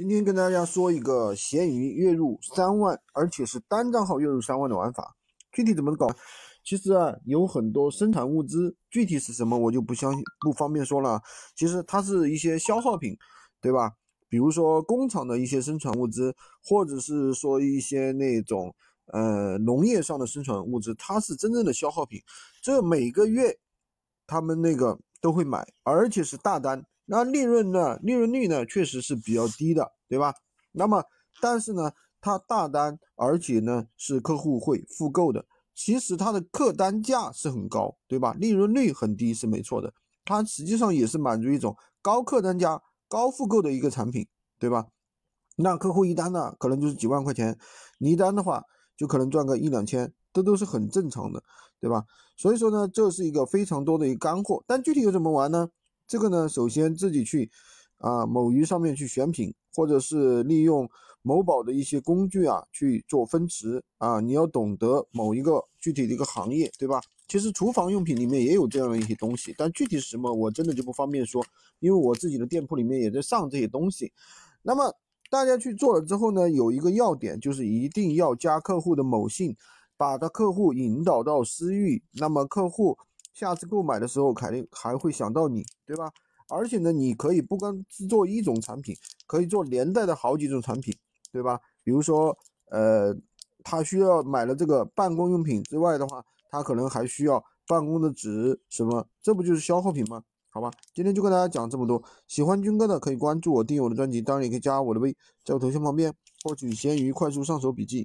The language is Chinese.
今天跟大家说一个闲鱼月入三万，而且是单账号月入三万的玩法，具体怎么搞？其实啊，有很多生产物资，具体是什么我就不相信，不方便说了。其实它是一些消耗品，对吧？比如说工厂的一些生产物资，或者是说一些那种呃农业上的生产物资，它是真正的消耗品。这每个月他们那个都会买，而且是大单。那利润呢？利润率呢，确实是比较低的，对吧？那么，但是呢，它大单，而且呢是客户会复购的。其实它的客单价是很高，对吧？利润率很低是没错的。它实际上也是满足一种高客单价、高复购的一个产品，对吧？那客户一单呢，可能就是几万块钱，你一单的话就可能赚个一两千，这都是很正常的，对吧？所以说呢，这是一个非常多的一个干货。但具体又怎么玩呢？这个呢，首先自己去啊某鱼上面去选品，或者是利用某宝的一些工具啊去做分值啊。你要懂得某一个具体的一个行业，对吧？其实厨房用品里面也有这样的一些东西，但具体是什么，我真的就不方便说，因为我自己的店铺里面也在上这些东西。那么大家去做了之后呢，有一个要点就是一定要加客户的某信，把他客户引导到私域，那么客户。下次购买的时候肯定还会想到你，对吧？而且呢，你可以不光只做一种产品，可以做连带的好几种产品，对吧？比如说，呃，他需要买了这个办公用品之外的话，他可能还需要办公的纸什么，这不就是消耗品吗？好吧，今天就跟大家讲这么多。喜欢军哥的可以关注我，订阅我的专辑，当然也可以加我的微，在我头像旁边获取闲鱼快速上手笔记。